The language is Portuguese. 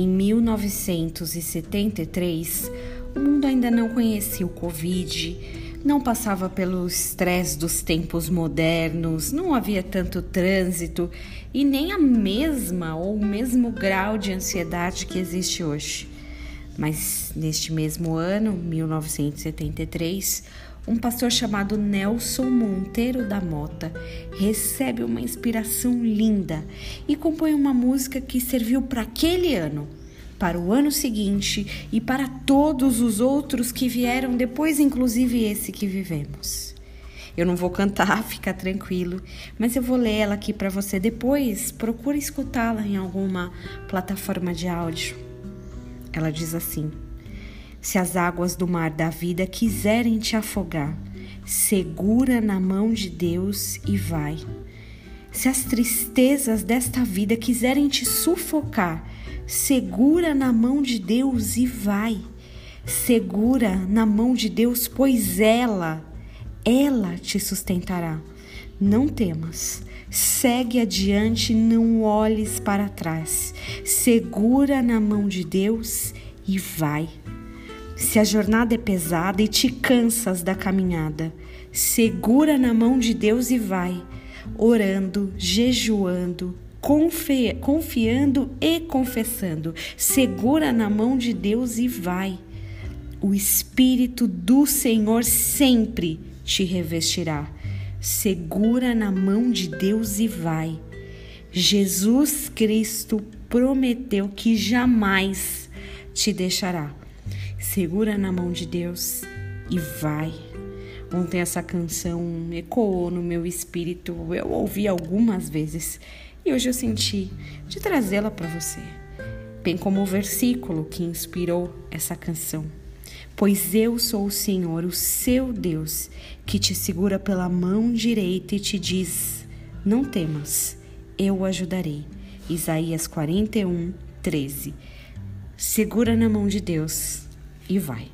1973, o mundo ainda não conhecia o Covid, não passava pelo estresse dos tempos modernos, não havia tanto trânsito e nem a mesma ou o mesmo grau de ansiedade que existe hoje. Mas neste mesmo ano, 1973, um pastor chamado Nelson Monteiro da Mota recebe uma inspiração linda e compõe uma música que serviu para aquele ano para o ano seguinte e para todos os outros que vieram depois, inclusive esse que vivemos. Eu não vou cantar, fica tranquilo, mas eu vou ler ela aqui para você depois. Procure escutá-la em alguma plataforma de áudio. Ela diz assim: Se as águas do mar da vida quiserem te afogar, segura na mão de Deus e vai. Se as tristezas desta vida quiserem te sufocar, segura na mão de Deus e vai. Segura na mão de Deus, pois ela, ela te sustentará. Não temas, segue adiante, não olhes para trás. Segura na mão de Deus e vai. Se a jornada é pesada e te cansas da caminhada, segura na mão de Deus e vai, orando, jejuando, confi confiando e confessando. Segura na mão de Deus e vai. O Espírito do Senhor sempre te revestirá. Segura na mão de Deus e vai. Jesus Cristo prometeu que jamais te deixará. Segura na mão de Deus e vai. Ontem essa canção ecoou no meu espírito, eu ouvi algumas vezes e hoje eu senti de trazê-la para você, bem como o versículo que inspirou essa canção. Pois eu sou o Senhor, o seu Deus, que te segura pela mão direita e te diz: Não temas, eu o ajudarei. Isaías 41, 13. Segura na mão de Deus e vai.